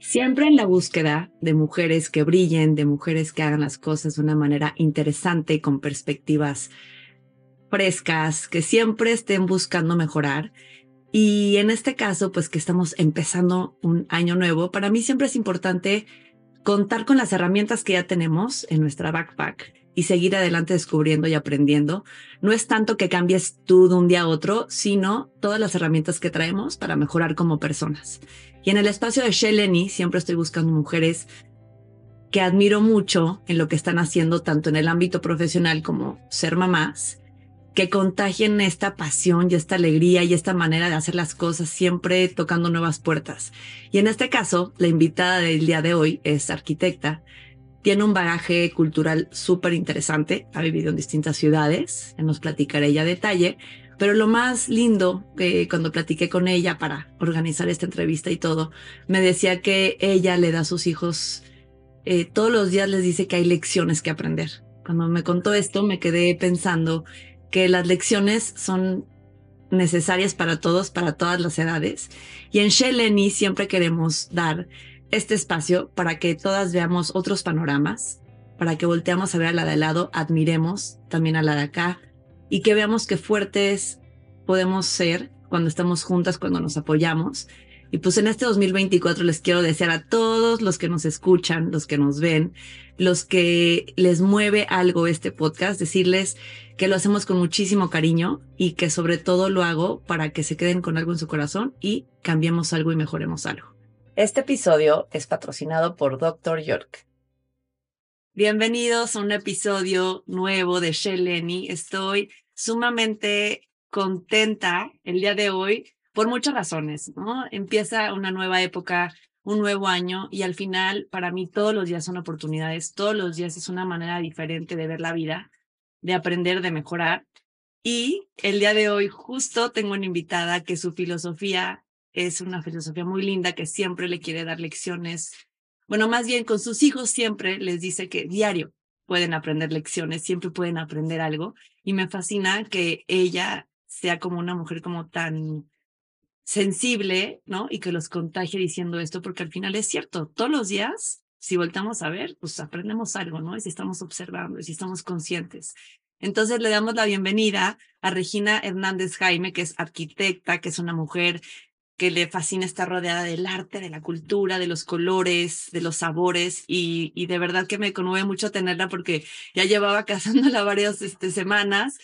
siempre en la búsqueda de mujeres que brillen, de mujeres que hagan las cosas de una manera interesante, con perspectivas frescas, que siempre estén buscando mejorar. Y en este caso, pues que estamos empezando un año nuevo, para mí siempre es importante contar con las herramientas que ya tenemos en nuestra backpack y seguir adelante descubriendo y aprendiendo. No es tanto que cambies tú de un día a otro, sino todas las herramientas que traemos para mejorar como personas. Y en el espacio de Sheleni siempre estoy buscando mujeres que admiro mucho en lo que están haciendo tanto en el ámbito profesional como ser mamás, que contagien esta pasión y esta alegría y esta manera de hacer las cosas siempre tocando nuevas puertas. Y en este caso, la invitada del día de hoy es arquitecta, tiene un bagaje cultural súper interesante, ha vivido en distintas ciudades, nos platicaré ella a detalle, pero lo más lindo que cuando platiqué con ella para organizar esta entrevista y todo, me decía que ella le da a sus hijos, eh, todos los días les dice que hay lecciones que aprender. Cuando me contó esto, me quedé pensando que las lecciones son necesarias para todos, para todas las edades. Y en Sheleni siempre queremos dar este espacio para que todas veamos otros panoramas, para que volteamos a ver a la de al lado, admiremos también a la de acá y que veamos qué fuertes podemos ser cuando estamos juntas, cuando nos apoyamos. Y pues en este 2024 les quiero desear a todos los que nos escuchan, los que nos ven, los que les mueve algo este podcast, decirles que lo hacemos con muchísimo cariño y que sobre todo lo hago para que se queden con algo en su corazón y cambiemos algo y mejoremos algo. Este episodio es patrocinado por Dr. York. Bienvenidos a un episodio nuevo de Sheleni. Estoy sumamente contenta el día de hoy por muchas razones. Empieza una nueva época, un nuevo año y al final para mí todos los días son oportunidades, todos los días es una manera diferente de ver la vida, de aprender, de mejorar. Y el día de hoy justo tengo una invitada que su filosofía es una filosofía muy linda que siempre le quiere dar lecciones. Bueno, más bien con sus hijos siempre les dice que diario pueden aprender lecciones, siempre pueden aprender algo. Y me fascina que ella sea como una mujer como tan sensible, ¿no? Y que los contagie diciendo esto, porque al final es cierto, todos los días, si voltamos a ver, pues aprendemos algo, ¿no? Y si estamos observando, si estamos conscientes. Entonces le damos la bienvenida a Regina Hernández Jaime, que es arquitecta, que es una mujer que le fascina estar rodeada del arte, de la cultura, de los colores, de los sabores y, de verdad que me conmueve mucho tenerla porque ya llevaba cazándola varias este, semanas.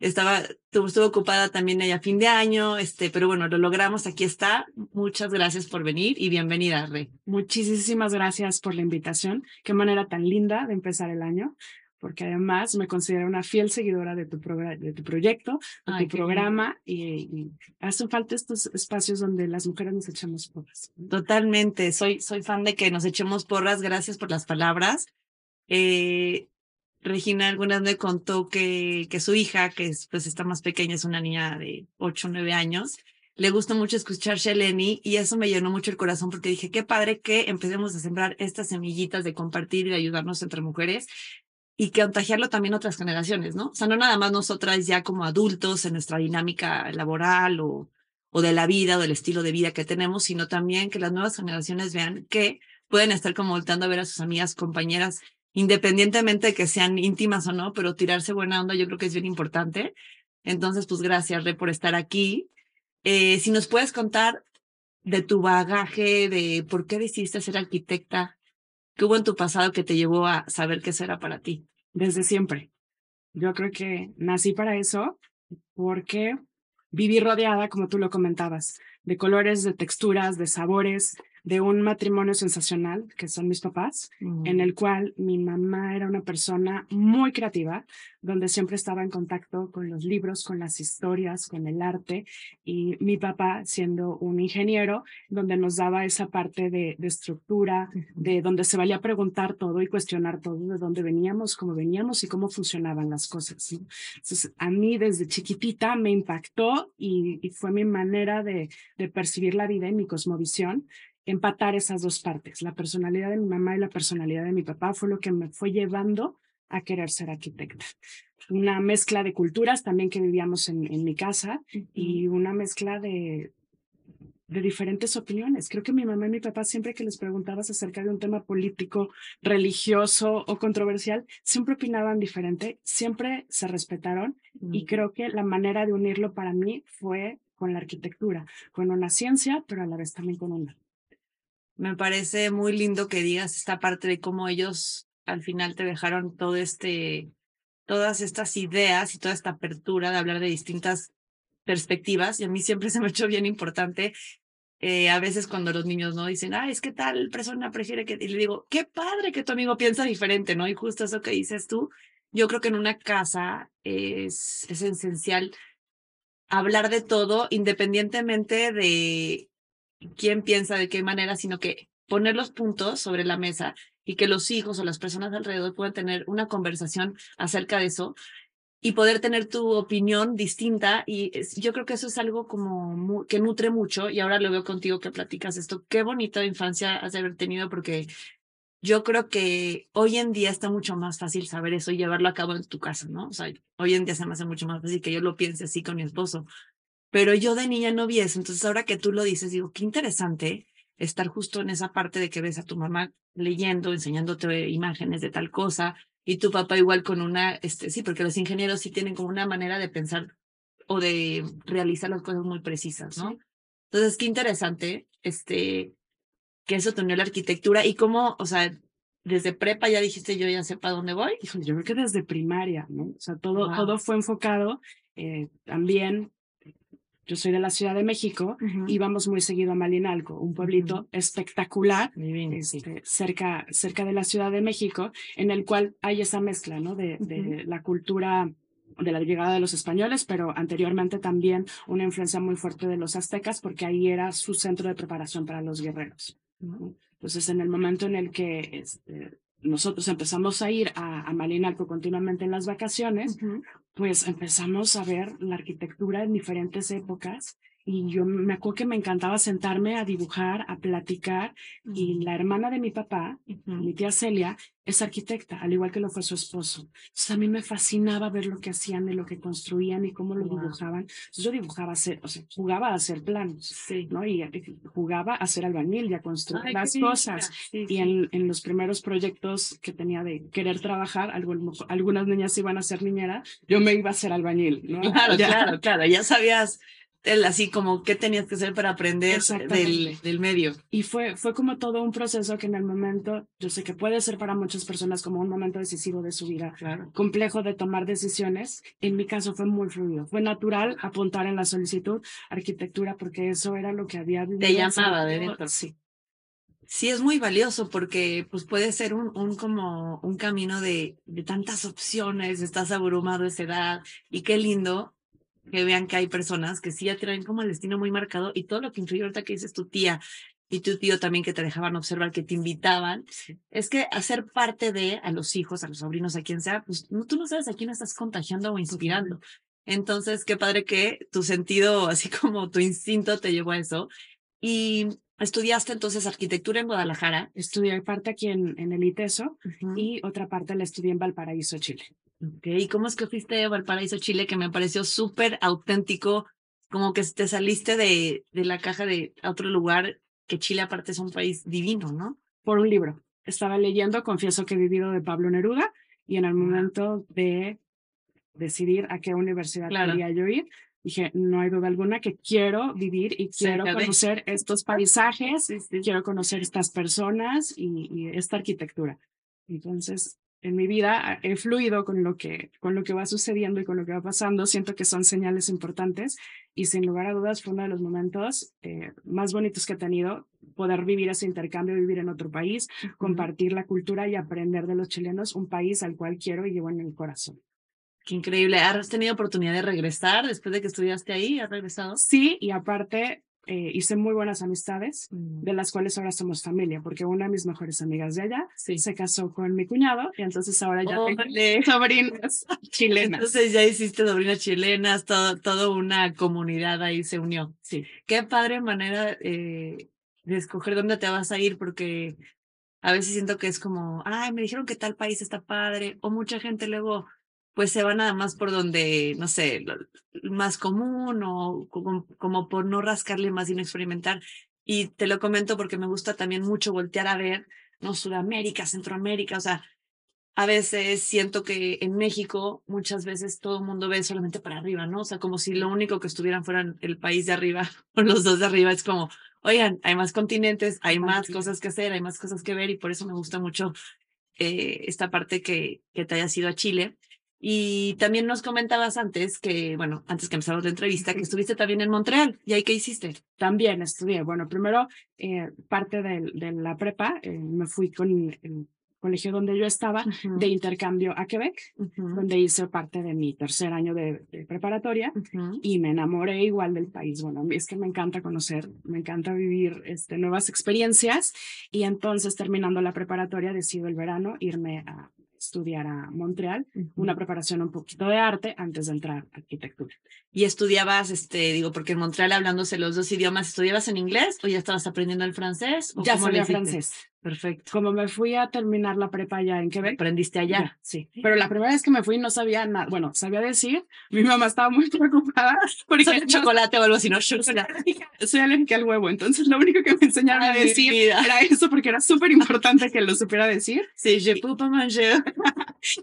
Estaba, estuvo ocupada también ella fin de año, este, pero bueno, lo logramos, aquí está. Muchas gracias por venir y bienvenida, Rey. Muchísimas gracias por la invitación. Qué manera tan linda de empezar el año porque además me considero una fiel seguidora de tu, de tu proyecto, de tu programa, y, hacen falta estos espacios donde las mujeres nos echamos porras. Totalmente, soy, soy fan de que nos echemos porras, gracias por las palabras. Eh, Regina algunas me contó que, que su hija, que es, pues está más pequeña, es una niña de 8 o 9 años, le gusta mucho escuchar Sheleni y eso me llenó mucho el corazón porque dije, qué padre que empecemos a sembrar estas semillitas de compartir y de ayudarnos entre mujeres y contagiarlo también otras generaciones, ¿no? O sea, no nada más nosotras ya como adultos en nuestra dinámica laboral o, o de la vida o del estilo de vida que tenemos, sino también que las nuevas generaciones vean que pueden estar como voltando a ver a sus amigas, compañeras, independientemente de que sean íntimas o no, pero tirarse buena onda yo creo que es bien importante. Entonces, pues gracias, Re, por estar aquí. Eh, si nos puedes contar de tu bagaje, de por qué decidiste ser arquitecta, ¿Qué hubo en tu pasado que te llevó a saber qué eso era para ti? Desde siempre. Yo creo que nací para eso porque viví rodeada, como tú lo comentabas, de colores, de texturas, de sabores, de un matrimonio sensacional, que son mis papás, en el cual mi mamá era una persona muy creativa, donde siempre estaba en contacto con los libros, con las historias, con el arte, y mi papá siendo un ingeniero, donde nos daba esa parte de, de estructura, de donde se valía preguntar todo y cuestionar todo, de dónde veníamos, cómo veníamos y cómo funcionaban las cosas. Entonces, a mí desde chiquitita me impactó y, y fue mi manera de, de percibir la vida y mi cosmovisión empatar esas dos partes. La personalidad de mi mamá y la personalidad de mi papá fue lo que me fue llevando a querer ser arquitecta. Una mezcla de culturas también que vivíamos en, en mi casa y una mezcla de, de diferentes opiniones. Creo que mi mamá y mi papá, siempre que les preguntabas acerca de un tema político, religioso o controversial, siempre opinaban diferente, siempre se respetaron y creo que la manera de unirlo para mí fue con la arquitectura, con una ciencia, pero a la vez también con una. Me parece muy lindo que digas esta parte de cómo ellos al final te dejaron todo este, todas estas ideas y toda esta apertura de hablar de distintas perspectivas y a mí siempre se me ha hecho bien importante. Eh, a veces cuando los niños no dicen, ah, es que tal persona prefiere que, y le digo, qué padre que tu amigo piensa diferente, ¿no? Y justo eso que dices tú, yo creo que en una casa es, es esencial hablar de todo independientemente de quién piensa de qué manera, sino que poner los puntos sobre la mesa y que los hijos o las personas alrededor puedan tener una conversación acerca de eso y poder tener tu opinión distinta. Y yo creo que eso es algo como que nutre mucho. Y ahora lo veo contigo que platicas esto. Qué bonita infancia has de haber tenido porque yo creo que hoy en día está mucho más fácil saber eso y llevarlo a cabo en tu casa, ¿no? O sea, hoy en día se me hace mucho más fácil que yo lo piense así con mi esposo. Pero yo de niña no vi eso. Entonces ahora que tú lo dices, digo, qué interesante estar justo en esa parte de que ves a tu mamá leyendo, enseñándote imágenes de tal cosa, y tu papá igual con una, este, sí, porque los ingenieros sí tienen como una manera de pensar o de realizar las cosas muy precisas, ¿no? Entonces, qué interesante, este, que eso te unió la arquitectura y cómo, o sea, desde prepa ya dijiste yo ya sé para dónde voy. Híjole, yo creo que desde primaria, ¿no? O sea, todo, todo fue enfocado eh, también yo soy de la Ciudad de México, y íbamos muy seguido a Malinalco, un pueblito espectacular, este, cerca, cerca de la Ciudad de México, en el cual hay esa mezcla, ¿no? De, de la cultura de la llegada de los españoles, pero anteriormente también una influencia muy fuerte de los aztecas, porque ahí era su centro de preparación para los guerreros. Entonces, en el momento en el que este, nosotros empezamos a ir a, a Malinalco continuamente en las vacaciones, pues empezamos a ver la arquitectura en diferentes épocas y yo me acuerdo que me encantaba sentarme a dibujar, a platicar y la hermana de mi papá, mi tía Celia, es arquitecta, al igual que lo fue su esposo. Entonces a mí me fascinaba ver lo que hacían y lo que construían y cómo lo dibujaban. Entonces yo dibujaba, hacer, o sea, jugaba a hacer planos, ¿no? Y, jugaba a hacer albañil y a construir las cosas. y en, en, los primeros proyectos que tenía de querer trabajar, algunas niñas iban a ser niñera, yo me iba a hacer albañil, ¿no? Claro, claro, claro, ya sabías así como qué tenías que hacer para aprender del, del, medio. Y fue, fue como todo un proceso que en el momento, yo sé que puede ser para muchas personas como un momento decisivo de su vida, complejo de tomar decisiones. En mi caso fue muy fluido, fue natural apuntar en la solicitud arquitectura porque eso era lo que había Te llamaba de dentro. Sí. Sí, es muy valioso porque pues puede ser un, un como un camino de, de tantas opciones, estás abrumado a esa edad y qué lindo que vean que hay personas que sí ya traen como el destino muy marcado y todo lo que influyó ahorita que dices tu tía y tu tío también que te dejaban observar, que te invitaban, es que hacer parte de a los hijos, a los sobrinos, a quien sea, pues tú no sabes a quién estás contagiando o inspirando. Entonces, qué padre que tu sentido, así como tu instinto te llevó a eso. Y estudiaste entonces arquitectura en Guadalajara. Estudié parte aquí en, en el ITESO y otra parte la estudié en Valparaíso, Chile. Ok, ¿y cómo es que fuiste a Valparaíso, Chile? Que me pareció súper auténtico, como que te saliste de, de la caja de otro lugar, que Chile aparte es un país divino, ¿no? Por un libro. Estaba leyendo, confieso que he vivido de Pablo Neruda, y en el momento de decidir a qué universidad quería yo ir, dije, no hay duda alguna que quiero vivir y quiero conocer estos paisajes, quiero conocer estas personas y, y, esta arquitectura. Entonces, en mi vida ah, he fluido con lo que con lo que va sucediendo y con lo que va pasando siento que son señales importantes y sin lugar a dudas fue uno de los momentos eh, más bonitos que he tenido poder vivir ese intercambio vivir en otro país compartir la cultura y aprender de los chilenos un país al cual quiero y llevo en el corazón Qué increíble. ¿Has tenido oportunidad de regresar después de que estudiaste ahí? ¿Has regresado? Sí, y aparte eh, hice muy buenas amistades, mm. de las cuales ahora somos familia, porque una de mis mejores amigas de allá se casó con mi cuñado y entonces ahora ya tengo sobrinas chilenas. Entonces ya hiciste sobrinas chilenas, todo, toda una comunidad ahí se unió. Sí. Qué padre manera eh, de escoger dónde te vas a ir, porque a veces siento que es como, ay, me dijeron que tal país está padre, o mucha gente luego pues se va nada más por donde, no sé, lo, más común o como, como por no rascarle más y no experimentar. Y te lo comento porque me gusta también mucho voltear a ver, ¿no? Sudamérica, Centroamérica, o sea, a veces siento que en México muchas veces todo el mundo ve solamente para arriba, ¿no? O sea, como si lo único que estuvieran fueran el país de arriba o los dos de arriba. Es como, oigan, hay más continentes, hay más cosas que hacer, hay más cosas que ver y por eso me gusta mucho eh, esta parte que, que te hayas ido a Chile. Y también nos comentabas antes que, bueno, antes que empezáramos la entrevista, que estuviste también en Montreal. ¿Y ahí qué hiciste? También estudié. Bueno, primero, eh, parte de, de, la prepa, eh, me fui con el colegio donde yo estaba de intercambio a Quebec, donde hice parte de mi tercer año de, preparatoria y me enamoré igual del país. Bueno, es que me encanta conocer, me encanta vivir este, nuevas experiencias y entonces terminando la preparatoria decido el verano irme a estudiar a Montreal, una preparación un poquito de arte antes de entrar a arquitectura. ¿Y estudiabas, este, digo, porque en Montreal hablándose los dos idiomas, ¿estudiabas en inglés o ya estabas aprendiendo el francés? ya sabía francés. Perfecto. Como me fui a terminar la prepa allá en Quebec. ¿Aprendiste allá? sí. Pero la primera vez que me fui no sabía nada. Bueno, sabía decir. Mi mamá estaba muy preocupada porque el chocolate o algo así, no chocolate. Soy alérgica al huevo, entonces lo único que me enseñaron a decir era eso porque era súper importante que lo supiera decir. Sí, je peux pas manger.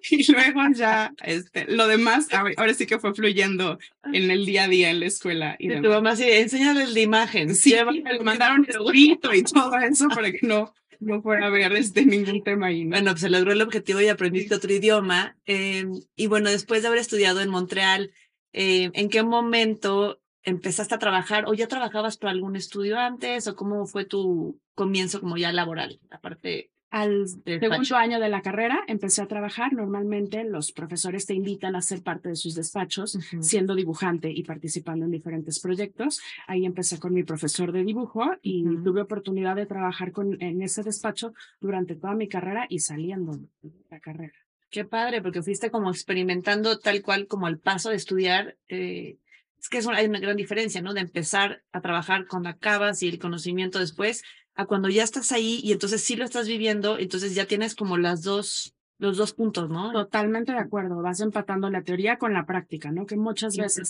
y luego ya, este, lo demás, ahora sí que fue fluyendo en el día a día en la escuela. Y, tu mamá sí, enséñales la imagen. Sí, me mandaron el grito y todo eso para que no no fuera a ver este, ningún tema ahí. Bueno, pues se logró el objetivo y aprendiste otro idioma. Eh, y bueno, después de haber estudiado en Montreal, eh, ¿en qué momento empezaste a trabajar o ya trabajabas para algún estudio antes o cómo fue tu comienzo como ya laboral, aparte al segundo año de la carrera empecé a trabajar. Normalmente los profesores te invitan a ser parte de sus despachos, siendo dibujante y participando en diferentes proyectos. Ahí empecé con mi profesor de dibujo y tuve oportunidad de trabajar con, en ese despacho durante toda mi carrera y saliendo de la carrera. Qué padre, porque fuiste como experimentando tal cual como al paso de estudiar. Eh, es que es hay una gran diferencia, ¿no? De empezar a trabajar cuando acabas y el conocimiento después a cuando ya estás ahí y entonces sí lo estás viviendo, entonces ya tienes como las dos, los dos puntos, ¿no? Totalmente de acuerdo. Vas empatando la teoría con la práctica, ¿no? Que muchas veces.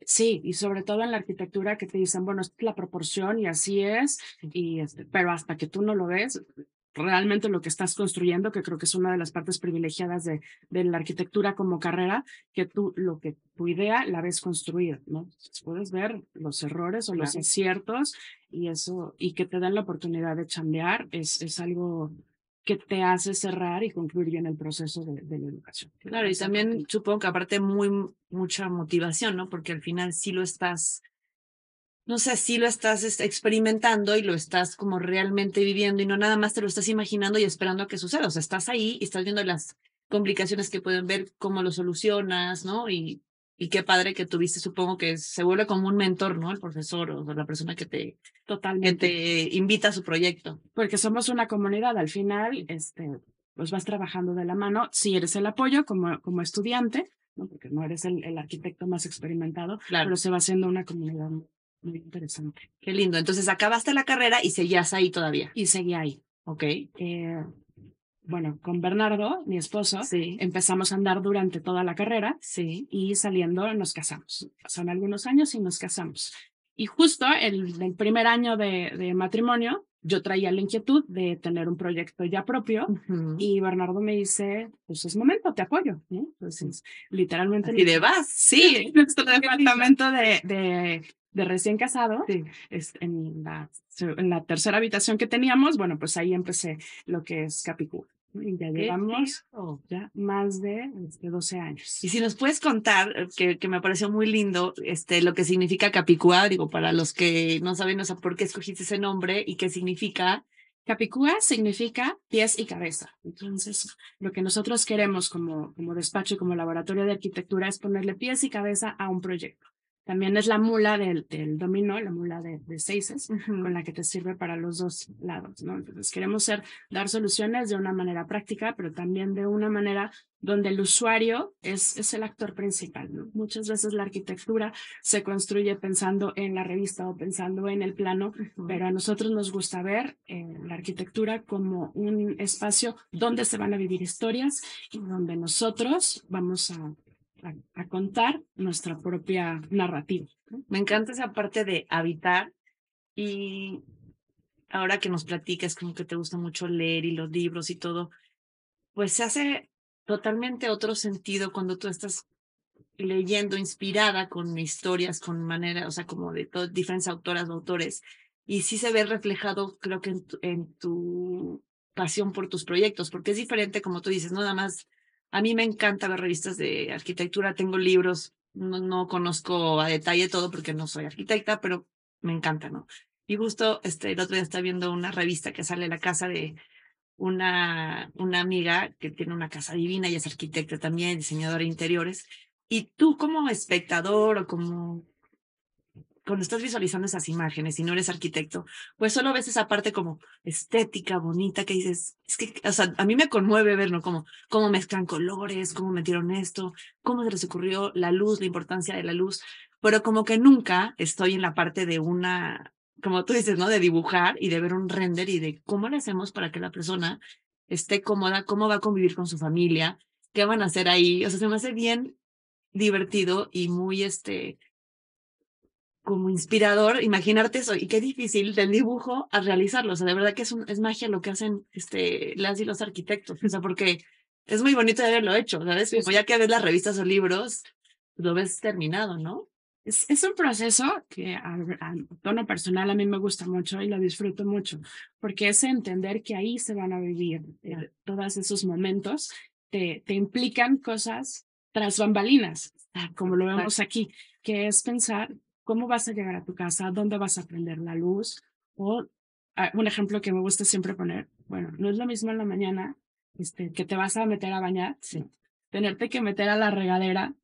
Sí, y sobre todo en la arquitectura que te dicen, bueno, es la proporción y así es, y este, pero hasta que tú no lo ves, realmente lo que estás construyendo, que creo que es una de las partes privilegiadas de, de la arquitectura como carrera, que tú, lo que tu idea la ves construir, ¿no? puedes ver los errores o los aciertos y eso, y que te dan la oportunidad de chambear, es, es algo que te hace cerrar y concluir bien el proceso de, de la educación. Claro, y también supongo que aparte muy, mucha motivación, ¿no? Porque al final sí lo estás no sé, si lo estás este, experimentando y lo estás como realmente viviendo y no nada más te lo estás imaginando y esperando a que suceda. O sea, estás ahí y estás viendo las complicaciones que pueden ver, cómo lo solucionas, ¿no? Y, y qué padre que tuviste, supongo que se vuelve como un mentor, ¿no? El profesor o la persona que te, Totalmente. te invita a su proyecto. Porque somos una comunidad, al final, este, pues vas trabajando de la mano, si eres el apoyo como, como estudiante, ¿no? Porque no eres el, el arquitecto más experimentado, claro. pero se va haciendo una comunidad muy interesante. Qué lindo. Entonces acabaste la carrera y seguías ahí todavía. Y seguía ahí. Ok. Eh, bueno, con Bernardo, mi esposo, sí. empezamos a andar durante toda la carrera sí. y saliendo nos casamos. Pasaron algunos años y nos casamos. Y justo el, el primer año de, de, matrimonio, yo traía la inquietud de tener un proyecto ya propio uh -huh. y Bernardo me dice, pues es momento, te apoyo. ¿no? Entonces, literalmente... ¿Y de vas? Sí, nuestro departamento de, de de recién casado, sí. en, la, en la tercera habitación que teníamos, bueno, pues ahí empecé lo que es Capicúa. Y ya llevamos ya más de, de 12 años. Y si nos puedes contar, eh, que, que me pareció muy lindo, este, lo que significa Capicúa, digo, para los que no saben, o sea, por qué escogiste ese nombre y qué significa. Capicúa significa pies y cabeza. Entonces, lo que nosotros queremos como, como despacho y como laboratorio de arquitectura es ponerle pies y cabeza a un proyecto. También es la mula del, del dominó, la mula de, de seises, uh -huh. con la que te sirve para los dos lados, ¿no? Entonces queremos ser, dar soluciones de una manera práctica, pero también de una manera donde el usuario es, es el actor principal, ¿no? Muchas veces la arquitectura se construye pensando en la revista o pensando en el plano, uh -huh. pero a nosotros nos gusta ver eh, la arquitectura como un espacio donde se van a vivir historias y donde nosotros vamos a a, contar nuestra propia narrativa. Me encanta esa parte de habitar y ahora que nos platicas como que te gusta mucho leer y los libros y todo, pues se hace totalmente otro sentido cuando tú estás leyendo inspirada con historias, con manera, o sea, como de diferentes autoras o autores. Y sí se ve reflejado, creo que en tu, pasión por tus proyectos, porque es diferente, como tú dices, no nada más. A mí me encanta ver revistas de arquitectura, tengo libros, no, no conozco a detalle todo porque no soy arquitecta, pero me encanta, ¿no? Y justo este, el otro día estaba viendo una revista que sale en la casa de una, una amiga que tiene una casa divina y es arquitecta también, diseñadora de interiores. Y tú como espectador o como cuando estás visualizando esas imágenes y no eres arquitecto, pues solo ves esa parte como estética, bonita, que dices, es que, o sea, a mí me conmueve ver, ¿no? Como cómo mezclan colores, cómo metieron esto, cómo se les ocurrió la luz, la importancia de la luz, pero como que nunca estoy en la parte de una, como tú dices, ¿no? De dibujar y de ver un render y de cómo le hacemos para que la persona esté cómoda, cómo va a convivir con su familia, qué van a hacer ahí. O sea, se me hace bien divertido y muy, este, como inspirador imaginarte eso y qué difícil del dibujo a realizarlo. O sea, de verdad que es, es magia lo que hacen este, las y los arquitectos. O sea, porque es muy bonito de haberlo hecho, ¿sabes? Como ya que ves las revistas o libros, lo ves terminado, ¿no? Es, es un proceso que a, tono personal a mí me gusta mucho y lo disfruto mucho, porque es entender que ahí se van a vivir eh, todos esos momentos, te, te implican cosas tras bambalinas, como lo vemos aquí, que es pensar cómo vas a llegar a tu casa, dónde vas a prender la luz. O ah, un ejemplo que me gusta siempre poner, bueno, no es lo mismo en la mañana este, que te vas a meter a bañar, sí. tenerte que meter a la regadera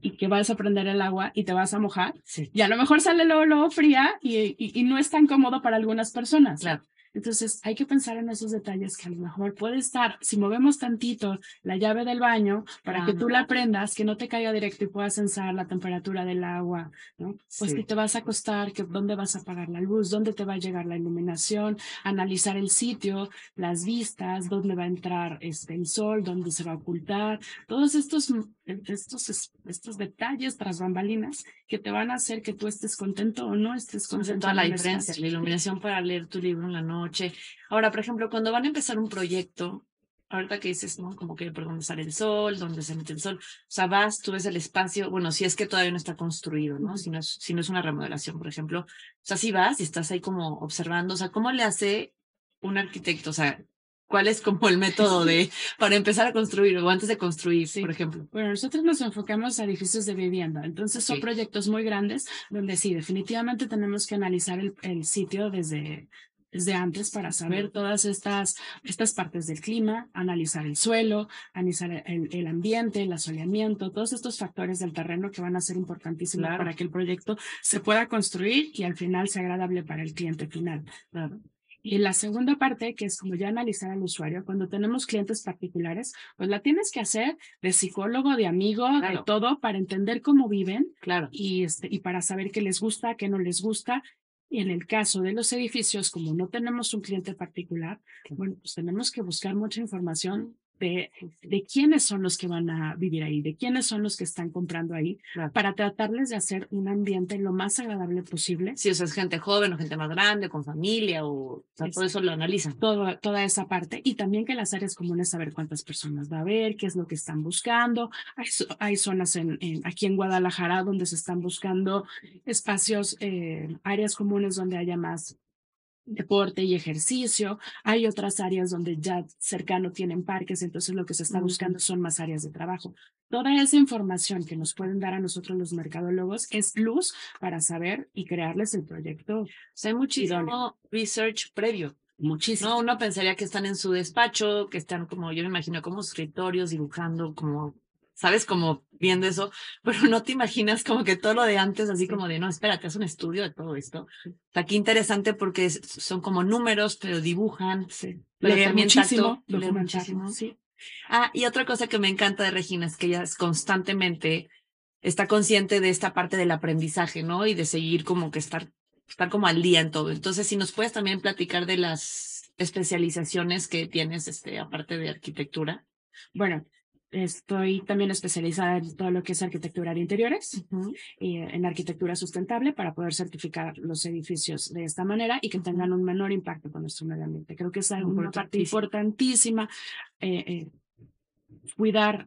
y que vas a prender el agua y te vas a mojar. Sí. Y a lo mejor sale luego, luego fría y, y, y, no es tan cómodo para algunas personas. Claro. Entonces hay que pensar en esos detalles que a lo mejor puede estar, si movemos tantito la llave del baño para que tú la prendas, que no te caiga directo y puedas sensar la temperatura del agua, ¿no? Pues que te vas a acostar, que dónde vas a apagar la luz, dónde te va a llegar la iluminación, analizar el sitio, las vistas, dónde va a entrar este, el sol, dónde se va a ocultar, todos estos, estos, estos detalles tras bambalinas que te van a hacer que tú estés contento o no estés contento. la diferencia, la iluminación para leer tu libro en la noche noche. Ahora, por ejemplo, cuando van a empezar un proyecto, ahorita que dices, ¿no? Como que por dónde sale el sol, dónde se mete el sol. O sea, vas, tú ves el espacio, bueno, si es que todavía no está construido, ¿no? Si no es, si no es una remodelación, por ejemplo. O sea, si vas y estás ahí como observando, o sea, ¿cómo le hace un arquitecto? O sea, ¿cuál es como el método de, para empezar a construir o antes de construir, por ejemplo? Bueno, nosotros nos enfocamos a edificios de vivienda. Entonces son proyectos muy grandes donde sí, definitivamente tenemos que analizar el, el sitio desde, desde antes para saber todas estas, estas partes del clima, analizar el suelo, analizar el, el ambiente, el asoleamiento, todos estos factores del terreno que van a ser importantísimos para que el proyecto se pueda construir y al final sea agradable para el cliente final. Y la segunda parte, que es como ya analizar al usuario, cuando tenemos clientes particulares, pues la tienes que hacer de psicólogo, de amigo, de todo, para entender cómo viven. Claro. Y, este, y para saber qué les gusta, qué no les gusta, y en el caso de los edificios, como no tenemos un cliente particular, bueno, pues tenemos que buscar mucha información de, de quiénes son los que van a vivir ahí, de quiénes son los que están comprando ahí, para tratarles de hacer un ambiente lo más agradable posible. Si es gente joven o gente más grande, con familia, o, todo eso lo analizan. Todo, toda esa parte. Y también que las áreas comunes, saber cuántas personas va a haber, qué es lo que están buscando. Hay, hay zonas en, aquí en Guadalajara donde se están buscando espacios, eh, áreas comunes donde haya más deporte y ejercicio. Hay otras áreas donde ya cercano tienen parques, entonces lo que se está buscando son más áreas de trabajo. Toda esa información que nos pueden dar a nosotros los mercadólogos es luz para saber y crearles el proyecto. O sea, hay muchísimo research previo. Muchísimo. No, uno pensaría que están en su despacho, que están como, yo me imagino, como escritorios dibujando, como ¿sabes? Como viendo eso, pero no te imaginas como que todo lo de antes, así como de, no, espérate, es un estudio de todo esto. O sea, qué interesante porque son como números, pero dibujan. Sí. Pero muchísimo, muchísimo. Sí. Ah, y otra cosa que me encanta de Regina es que ella es constantemente está consciente de esta parte del aprendizaje, ¿no? Y de seguir como que estar, estar como al día en todo. Entonces, si nos puedes también platicar de las especializaciones que tienes, este, aparte de arquitectura. Bueno, Estoy también especializada en todo lo que es arquitectura de interiores y en arquitectura sustentable para poder certificar los edificios de esta manera y que tengan un menor impacto con nuestro medio ambiente. Creo que es una parte importantísima eh, eh, cuidar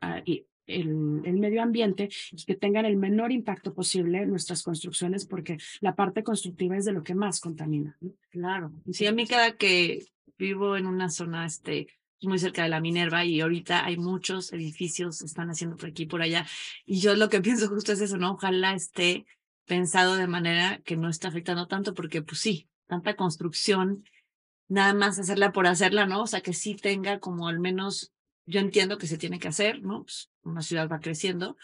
el, el, medio ambiente y que tengan el menor impacto posible nuestras construcciones porque la parte constructiva es de lo que más contamina. Claro. Sí, a mí cada que vivo en una zona este muy cerca de la Minerva y ahorita hay muchos edificios están haciendo por aquí y por allá. Y yo lo que pienso justo es eso, ¿no? Ojalá esté pensado de manera que no esté afectando tanto, porque pues sí, tanta construcción, nada más hacerla por hacerla, ¿no? O sea, que sí tenga como al menos, yo entiendo que se tiene que hacer, ¿no? Pues una ciudad va creciendo,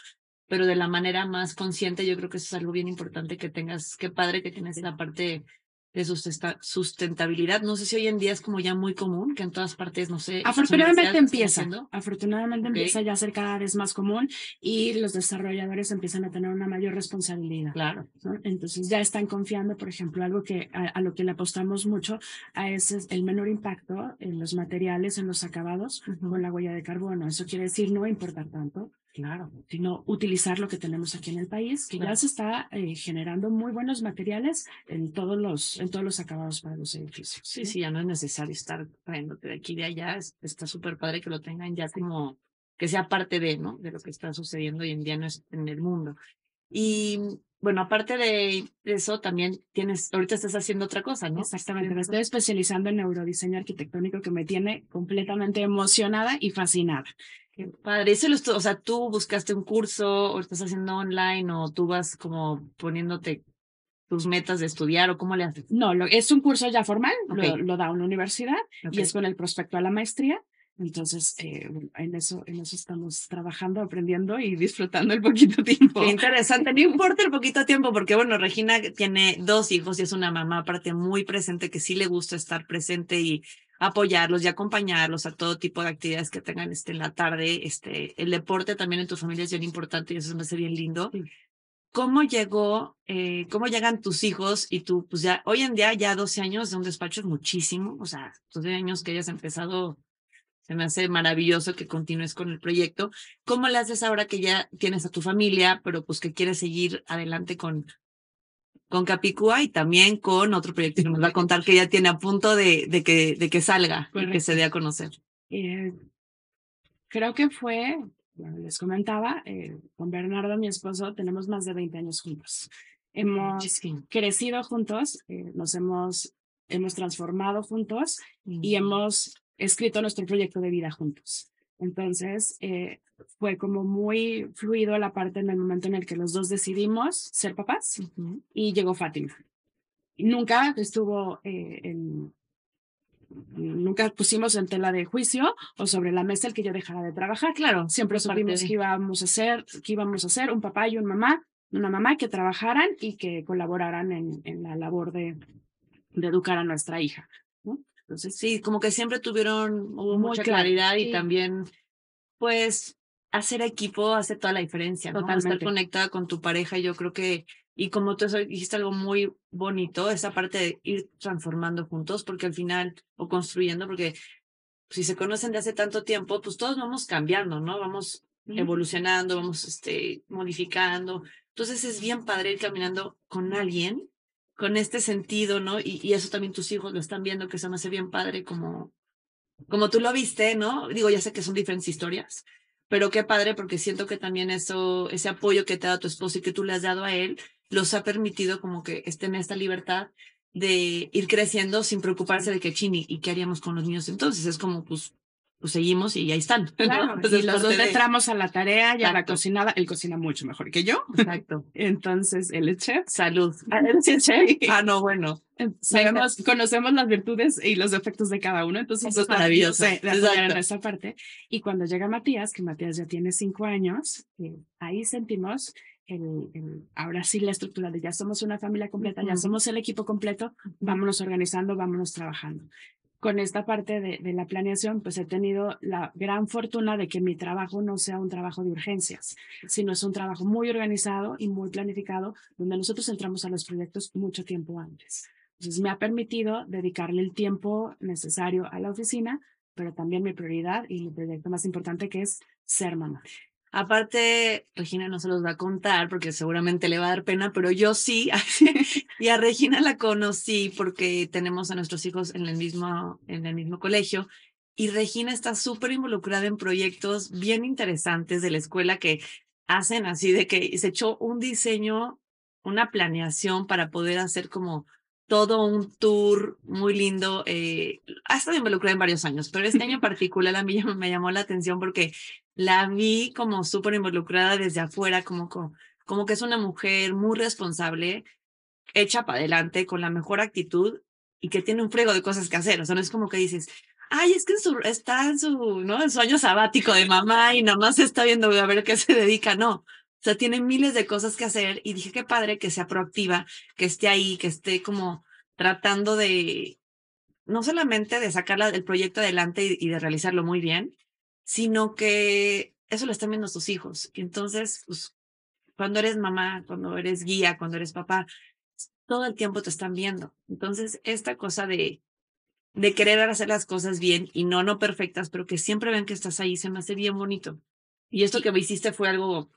pero de la manera más consciente, yo creo que eso es algo bien importante que tengas, qué padre que tienes la parte de sustentabilidad. No sé si hoy en día es como ya muy común, que en todas partes, no sé. Afortunadamente empieza, afortunadamente empieza ya a ser cada vez más común y los desarrolladores empiezan a tener una mayor responsabilidad. Claro. Entonces ya están confiando, por ejemplo, algo que a, lo que le apostamos mucho a ese es el menor impacto en los materiales, en los acabados con la huella de carbono. Eso quiere decir no importar tanto, Claro. Sino utilizar lo que tenemos aquí en el país, que ya se está eh, generando muy buenos materiales en todos los, en todos los acabados para los edificios. Sí, sí, ya no es necesario estar trayéndote de aquí y de allá. está súper padre que lo tengan ya como que sea parte de, ¿no? De lo que está sucediendo hoy en día en el mundo. Y bueno, aparte de eso, también tienes, ahorita estás haciendo otra cosa, ¿no? Exactamente, me estoy especializando en neurodiseño arquitectónico que me tiene completamente emocionada y fascinada padre. Eso lo, o sea, tú buscaste un curso o estás haciendo online o tú vas como poniéndote tus metas de estudiar o cómo le haces? No, lo, es un curso ya formal, lo, da una universidad y es con el prospecto a la maestría. Entonces, eh, en, eso, en eso estamos trabajando, aprendiendo y disfrutando el poquito tiempo. Qué interesante, no importa el poquito tiempo, porque bueno, Regina tiene dos hijos y es una mamá aparte muy presente que sí le gusta estar presente y apoyarlos y acompañarlos a todo tipo de actividades que tengan este, en la tarde. Este, el deporte también en tu familia es bien importante y eso me hace bien lindo. ¿Cómo llegó, eh, cómo llegan tus hijos y tú, pues ya, hoy en día ya 12 años de un despacho es muchísimo, o sea, 12 años que hayas empezado, se me hace maravilloso que continúes con el proyecto. ¿Cómo le haces ahora que ya tienes a tu familia, pero pues que quieres seguir adelante con, con Capicúa y también con otro proyecto que nos va a contar que ya tiene a punto de, de, que, de que salga y que se dé a conocer. Eh, creo que fue, les comentaba, eh, con Bernardo, mi esposo, tenemos más de 20 años juntos. Hemos crecido juntos, eh, nos hemos, hemos transformado juntos y hemos escrito nuestro proyecto de vida juntos. Entonces, eh, fue como muy fluido la parte en el momento en el que los dos decidimos ser papás y llegó Fátima. Nunca estuvo eh, en, nunca pusimos en tela de juicio o sobre la mesa el que yo dejara de trabajar. Claro, siempre supimos que íbamos a hacer, que íbamos a hacer un papá y una mamá, una mamá que trabajaran y que colaboraran en, en la labor de, de educar a nuestra hija. Entonces, sí, como que siempre tuvieron mucha claridad y también, pues, hacer equipo hace toda la diferencia, ¿no? Estar conectada con tu pareja, yo creo que, y como tú dijiste algo muy bonito, esa parte de ir transformando juntos, porque al final, o construyendo, porque si se conocen de hace tanto tiempo, pues todos vamos cambiando, ¿no? Vamos evolucionando, vamos este, modificando. Entonces es bien padre ir caminando con alguien con este sentido, ¿no? Y, eso también tus hijos lo están viendo, que se me hace bien padre como, como tú lo viste, ¿no? Digo, ya sé que son diferentes historias, pero qué padre porque siento que también eso, ese apoyo que te ha dado tu esposo y que tú le has dado a él, los ha permitido como que estén en esta libertad de ir creciendo sin preocuparse de que chini y qué haríamos con los niños entonces es como pues pues seguimos y ahí están. Claro, y los dos entramos a la tarea y a la cocinada. Él cocina mucho mejor que yo. Exacto. Entonces, él es chef. Salud. Ah, él es chef. Ah, no, bueno. Sabemos, conocemos las virtudes y los defectos de cada uno, entonces es maravilloso. De, en esa parte. Y cuando llega Matías, que Matías ya tiene cinco años, eh, ahí sentimos el, el, ahora sí la estructura de ya somos una familia completa, ya somos el equipo completo, vámonos organizando, vámonos trabajando con esta parte de, la planeación, pues he tenido la gran fortuna de que mi trabajo no sea un trabajo de urgencias, sino es un trabajo muy organizado y muy planificado, donde nosotros entramos a los proyectos mucho tiempo antes. Entonces me ha permitido dedicarle el tiempo necesario a la oficina, pero también mi prioridad y mi proyecto más importante que es ser mamá. Aparte, Regina no se los va a contar porque seguramente le va a dar pena, pero yo sí. y a Regina la conocí porque tenemos a nuestros hijos en el mismo, en el mismo colegio. Y Regina está súper involucrada en proyectos bien interesantes de la escuela que hacen así de que se echó un diseño, una planeación para poder hacer como todo un tour muy lindo. Eh, ha estado involucrada en varios años, pero este año en particular a mí me llamó la atención porque la vi como súper involucrada desde afuera, como, como, como que es una mujer muy responsable, hecha para adelante, con la mejor actitud y que tiene un frego de cosas que hacer. O sea, no es como que dices, ay, es que en su, está en su, ¿no? En su año sabático de mamá y nada más está viendo a ver qué se dedica. No. O sea, tiene miles de cosas que hacer y dije, qué padre que sea proactiva, que esté ahí, que esté como tratando de, no solamente de sacar el proyecto adelante y de realizarlo muy bien, sino que eso lo están viendo tus hijos. Entonces, pues, cuando eres mamá, cuando eres guía, cuando eres papá, todo el tiempo te están viendo. Entonces, esta cosa de, de querer hacer las cosas bien y no, no perfectas, pero que siempre ven que estás ahí, se me hace bien bonito. Y esto que me hiciste fue algo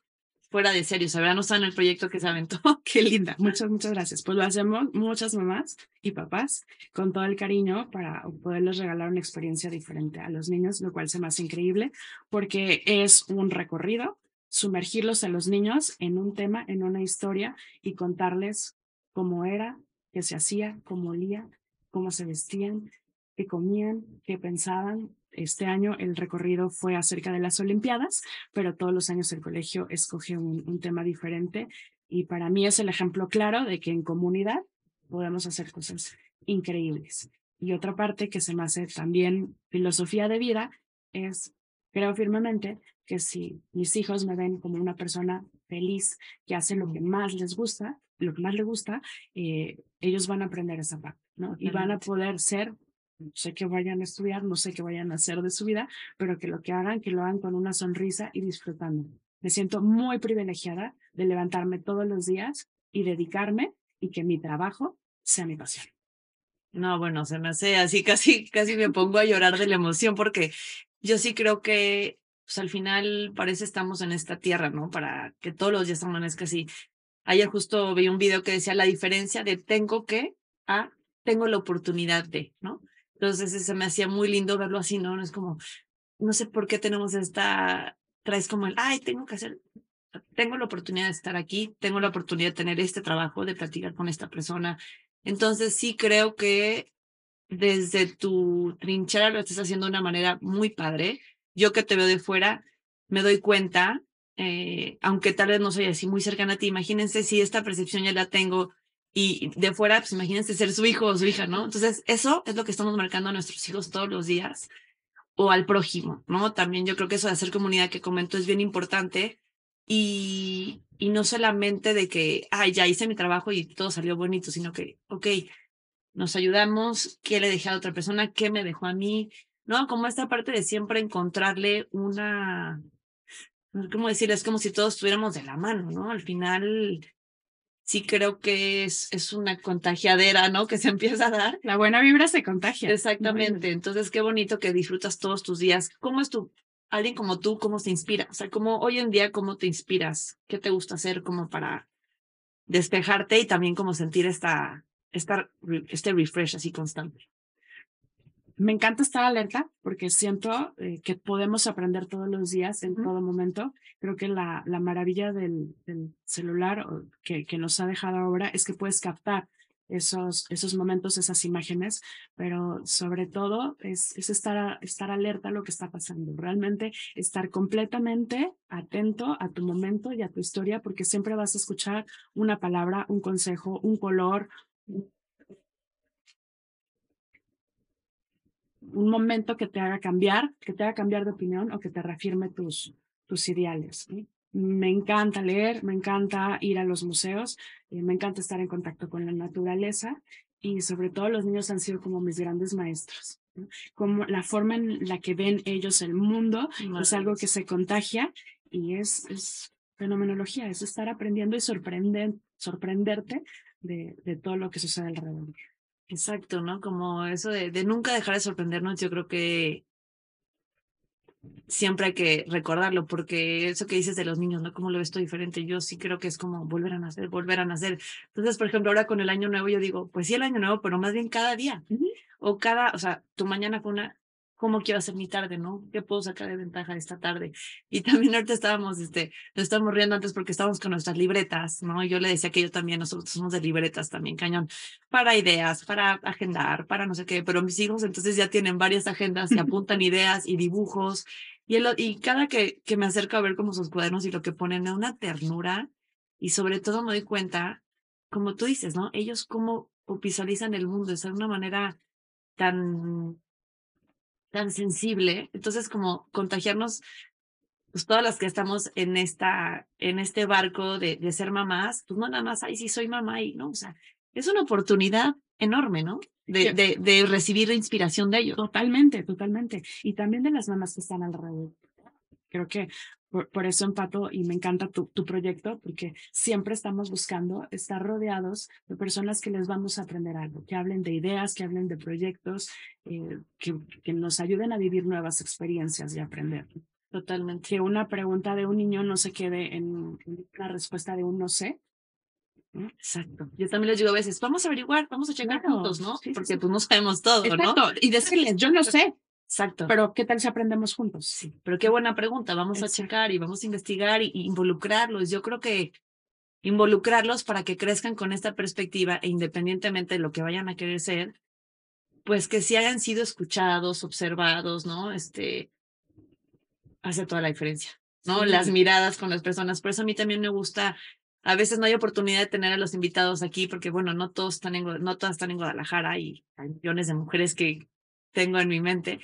fuera de serio, sabrán, no en el proyecto que se aventó. Qué linda. Muchas, muchas gracias. Pues lo hacemos muchas mamás y papás con todo el cariño para poderles regalar una experiencia diferente a los niños, lo cual se me hace increíble porque es un recorrido, sumergirlos a los niños en un tema, en una historia y contarles cómo era, qué se hacía, cómo olía, cómo se vestían, qué comían, qué pensaban, este año el recorrido fue acerca de las Olimpiadas, pero todos los años el colegio escoge un, tema diferente y para mí es el ejemplo claro de que en comunidad podemos hacer cosas increíbles. Y otra parte que se me hace también filosofía de vida es, creo firmemente, que si mis hijos me ven como una persona feliz que hace lo que más les gusta, lo que más les gusta, eh, ellos van a aprender esa parte, ¿no? Y van a poder ser no sé qué vayan a estudiar, no sé qué vayan a hacer de su vida, pero que lo que hagan, que lo hagan con una sonrisa y disfrutando. Me siento muy privilegiada de levantarme todos los días y dedicarme y que mi trabajo sea mi pasión. No, bueno, se me hace así, casi, casi me pongo a llorar de la emoción porque yo sí creo que pues, al final parece estamos en esta tierra, ¿no? Para que todos los días amanezca así. Ayer justo vi un video que decía la diferencia de tengo que a tengo la oportunidad de, ¿no? Entonces se me hacía muy lindo verlo así, ¿no? Es como, no sé por qué tenemos esta, traes como el, ay, tengo que hacer, tengo la oportunidad de estar aquí, tengo la oportunidad de tener este trabajo, de platicar con esta persona. Entonces sí creo que desde tu trinchera lo estás haciendo de una manera muy padre. Yo que te veo de fuera, me doy cuenta, eh, aunque tal vez no soy así muy cercana a ti, imagínense si esta percepción ya la tengo y de fuera, pues imagínense ser su hijo o su hija, ¿no? Entonces, eso es lo que estamos marcando a nuestros hijos todos los días o al prójimo, ¿no? También yo creo que eso de hacer comunidad que comento es bien importante y, y no solamente de que, ay, ya hice mi trabajo y todo salió bonito, sino que, ok, nos ayudamos, qué le dejé a otra persona, qué me dejó a mí, ¿no? Como esta parte de siempre encontrarle una, ¿cómo decir? Es como si todos estuviéramos de la mano, ¿no? Al final, sí creo que es, es una contagiadera, ¿no? Que se empieza a dar. La buena vibra se contagia. Exactamente. Entonces, qué bonito que disfrutas todos tus días. ¿Cómo es tu, alguien como tú, cómo se inspira? O sea, como hoy en día, ¿cómo te inspiras? ¿Qué te gusta hacer como para despejarte y también como sentir esta, esta, este refresh así constante? Me encanta estar alerta porque siento eh, que podemos aprender todos los días, en todo momento. Creo que la, la maravilla del, del celular que, que, nos ha dejado ahora es que puedes captar esos, esos momentos, esas imágenes, pero sobre todo es, es estar, estar alerta a lo que está pasando. Realmente estar completamente atento a tu momento y a tu historia porque siempre vas a escuchar una palabra, un consejo, un color, un momento que te haga cambiar, que te haga cambiar de opinión o que te reafirme tus, tus ideales. Me encanta leer, me encanta ir a los museos, eh, me encanta estar en contacto con la naturaleza y sobre todo los niños han sido como mis grandes maestros. Como la forma en la que ven ellos el mundo es algo que se contagia y es, es fenomenología, es estar aprendiendo y sorprender, sorprenderte de, de todo lo que sucede alrededor. Exacto, ¿no? Como eso de, de nunca dejar de sorprendernos, yo creo que siempre hay que recordarlo, porque eso que dices de los niños, ¿no? ¿Cómo lo ves esto diferente? Yo sí creo que es como volver a nacer, volver a nacer. Entonces, por ejemplo, ahora con el año nuevo, yo digo, pues sí, el año nuevo, pero más bien cada día. O cada, o sea, tu mañana fue una, ¿cómo quiero hacer mi tarde, no? ¿Qué puedo sacar de ventaja de esta tarde? Y también ahorita estábamos, este, nos estábamos riendo antes porque estábamos con nuestras libretas, ¿no? Yo le decía que yo también, nosotros somos de libretas también, cañón, para ideas, para agendar, para no sé qué, pero mis hijos entonces ya tienen varias agendas y apuntan ideas y dibujos y, y cada que, que me acerco a ver como sus cuadernos y lo que ponen es una ternura y sobre todo me doy cuenta, como tú dices, ¿no? Ellos cómo visualizan el mundo de una manera tan, tan sensible. Entonces, como contagiarnos, pues todas las que estamos en esta, en este barco de, de ser mamás, pues no nada más, ay, sí soy mamá y no, o sea, es una oportunidad enorme, ¿no? De, de, de recibir inspiración de ellos. Totalmente, totalmente. Y también de las mamás que están alrededor. Creo que por, eso empato y me encanta tu, tu, proyecto, porque siempre estamos buscando estar rodeados de personas que les vamos a aprender algo, que hablen de ideas, que hablen de proyectos, eh, que, que nos ayuden a vivir nuevas experiencias y aprender. Totalmente. Que una pregunta de un niño no se quede en una respuesta de un no sé, Exacto. Yo también les digo a veces, vamos a averiguar, vamos a checar juntos, ¿no? Porque pues no sabemos todo, Exacto. ¿no? Y decirles, yo no sé. Exacto. Pero ¿qué tal si aprendemos juntos? Sí. Pero qué buena pregunta. Vamos a checar y vamos a investigar y, involucrarlos. Yo creo que involucrarlos para que crezcan con esta perspectiva e independientemente de lo que vayan a querer ser, pues que sí hayan sido escuchados, observados, ¿no? Este hace toda la diferencia, ¿no? Las miradas con las personas. Por eso a mí también me gusta a veces no hay oportunidad de tener a los invitados aquí porque, bueno, no todos están en, no todas están en Guadalajara y hay millones de mujeres que tengo en mi mente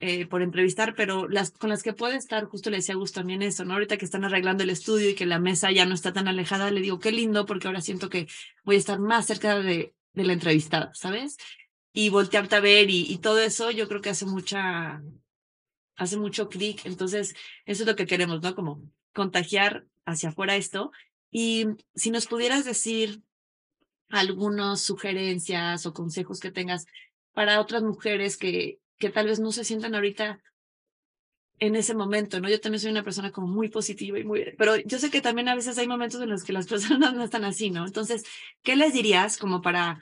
eh, por entrevistar, pero las con las que puede estar, justo le decía a Gus también eso, ¿no? Ahorita que están arreglando el estudio y que la mesa ya no está tan alejada, le digo, qué lindo porque ahora siento que voy a estar más cerca de, de la entrevistada, ¿sabes? Y voltearte a ver y, y todo eso, yo creo que hace mucha, hace mucho clic. Entonces, eso es lo que queremos, ¿no? Como contagiar hacia afuera esto y si nos pudieras decir algunas sugerencias o consejos que tengas para otras mujeres que, que tal vez no se sientan ahorita en ese momento, ¿no? Yo también soy una persona como muy positiva y muy, pero yo sé que también a veces hay momentos en los que las personas no están así, ¿no? Entonces, ¿qué les dirías como para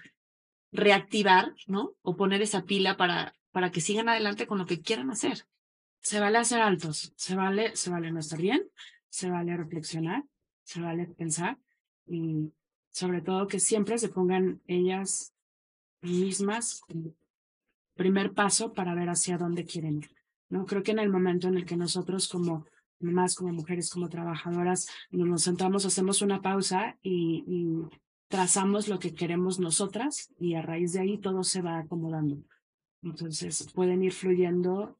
reactivar, ¿no? O poner esa pila para, para que sigan adelante con lo que quieran hacer. Se vale hacer altos, se vale, se vale no estar bien, se vale reflexionar, se vale pensar y sobre todo que siempre se pongan ellas mismas como primer paso para ver hacia dónde quieren ir. ¿no? Creo que en el momento en el que nosotros como más como mujeres, como trabajadoras, nos sentamos, hacemos una pausa y, y trazamos lo que queremos nosotras y a raíz de ahí todo se va acomodando. Entonces pueden ir fluyendo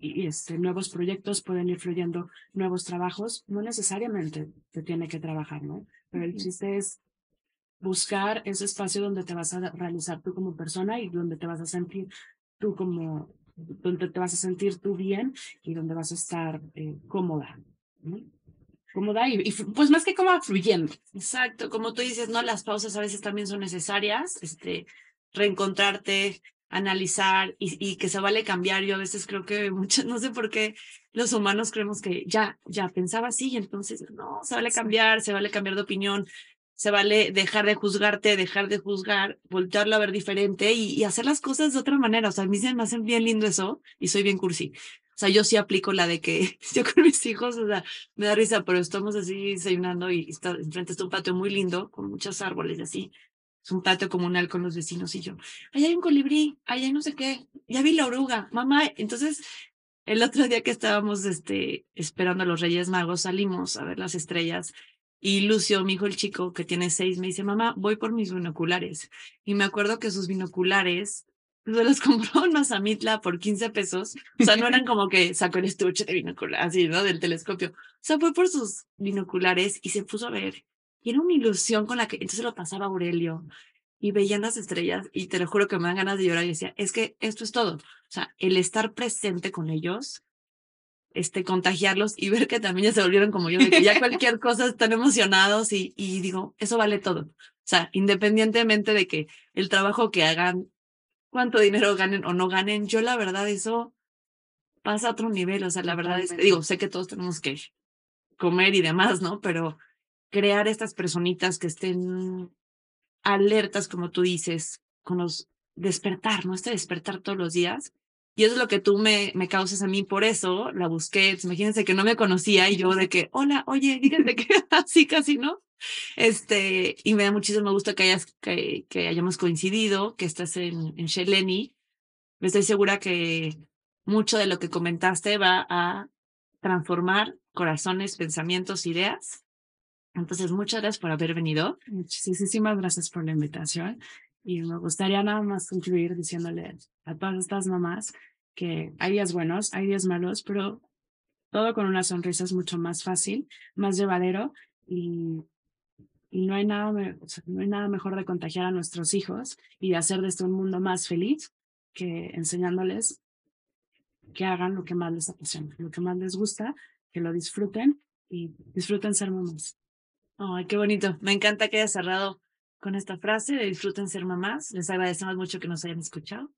y este, nuevos proyectos, pueden ir fluyendo nuevos trabajos. No necesariamente te tiene que trabajar, ¿no? Pero el chiste es buscar ese espacio donde te vas a realizar tú como persona y donde te vas a sentir tú como, donde te vas a sentir tú bien y donde vas a estar eh, cómoda. ¿no? cómoda y, y, pues más que cómoda fluyendo. Exacto, como tú dices, no, las pausas a veces también son necesarias, este, reencontrarte, analizar y, y, que se vale cambiar. Yo a veces creo que muchas, no sé por qué los humanos creemos que ya, ya pensaba así y entonces no, se vale cambiar, se vale cambiar de opinión, se vale dejar de juzgarte, dejar de juzgar, voltearlo a ver diferente y, hacer las cosas de otra manera. O sea, a mí se me hacen bien lindo eso y soy bien cursi. O sea, yo sí aplico la de que yo con mis hijos, o sea, me da risa, pero estamos así desayunando y está, enfrente está un patio muy lindo con muchos árboles y así. Es un patio comunal con los vecinos y yo, ahí hay un colibrí, ahí hay no sé qué, ya vi la oruga, mamá. Entonces, el otro día que estábamos este, esperando a los Reyes Magos, salimos a ver las estrellas y Lucio, mi hijo el chico, que tiene seis, me dice, mamá, voy por mis binoculares. Y me acuerdo que sus binoculares se los compró en Mazamitla por 15 pesos. O sea, no eran como que sacó el estuche de binocular, así, ¿no? Del telescopio. O sea, fue por sus binoculares y se puso a ver y era una ilusión con la que entonces lo pasaba Aurelio y veían las estrellas y te lo juro que me dan ganas de llorar y decía, es que esto es todo. O sea, el estar presente con ellos, este, contagiarlos y ver que también ya se volvieron como yo, de que ya cualquier cosa están emocionados y, y digo, eso vale todo. O sea, independientemente de que el trabajo que hagan, cuánto dinero ganen o no ganen, yo la verdad eso pasa a otro nivel. O sea, la verdad es que digo, sé que todos tenemos que comer y demás, ¿no? Pero crear estas personitas que estén alertas, como tú dices, con los despertar, ¿no? Este despertar todos los días. Y eso es lo que tú me, me causas a mí, por eso la busqué. Imagínense que no me conocía y yo de que, hola, oye, fíjense que así casi, ¿no? Este, y me da muchísimo gusto que, hayas, que, que hayamos coincidido, que estás en, en Sheleni. Estoy segura que mucho de lo que comentaste va a transformar corazones, pensamientos, ideas. Entonces, muchas gracias por haber venido. Muchísimas gracias por la invitación. Y me gustaría nada más concluir diciéndole a todas estas mamás que hay días buenos, hay días malos, pero todo con una sonrisa es mucho más fácil, más llevadero y, y no, hay nada, no hay nada mejor de contagiar a nuestros hijos y de hacer de este un mundo más feliz que enseñándoles que hagan lo que más les apasiona, lo que más les gusta, que lo disfruten y disfruten ser mamás. Ay, qué bonito. Me encanta que hayas cerrado con esta frase de disfruten ser mamás. Les agradecemos mucho que nos hayan escuchado.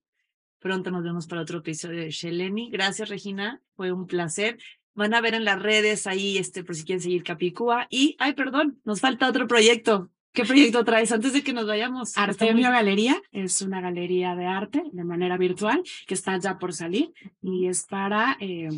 Pronto nos vemos para otro episodio de Sheleni. Gracias, Regina. Fue un placer. Van a ver en las redes ahí, este, por si quieren seguir Capicúa. Y, ay, perdón, nos falta otro proyecto. ¿Qué proyecto traes antes de que nos vayamos? Artemio Galería es una galería de arte de manera virtual que está ya por salir y es para eh,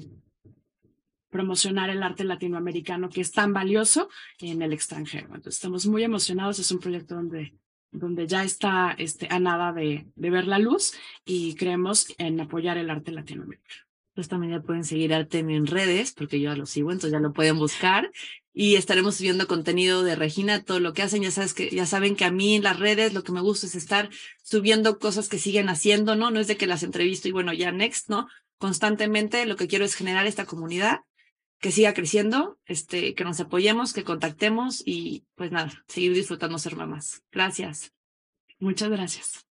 promocionar el arte latinoamericano que es tan valioso en el extranjero. Entonces estamos muy emocionados, es un proyecto donde, donde ya está este, a nada de, de ver la luz y creemos en apoyar el arte latinoamericano. Pues también ya pueden seguir Artemio en redes, porque yo ya lo sigo, entonces ya lo pueden buscar. Y estaremos subiendo contenido de Regina, todo lo que hacen. Ya sabes que, ya saben que a mí en las redes lo que me gusta es estar subiendo cosas que siguen haciendo, ¿no? No es de que las entrevisto y bueno, ya next, ¿no? Constantemente lo que quiero es generar esta comunidad que siga creciendo, este, que nos apoyemos, que contactemos y pues nada, seguir disfrutando ser mamás. Gracias. Muchas gracias.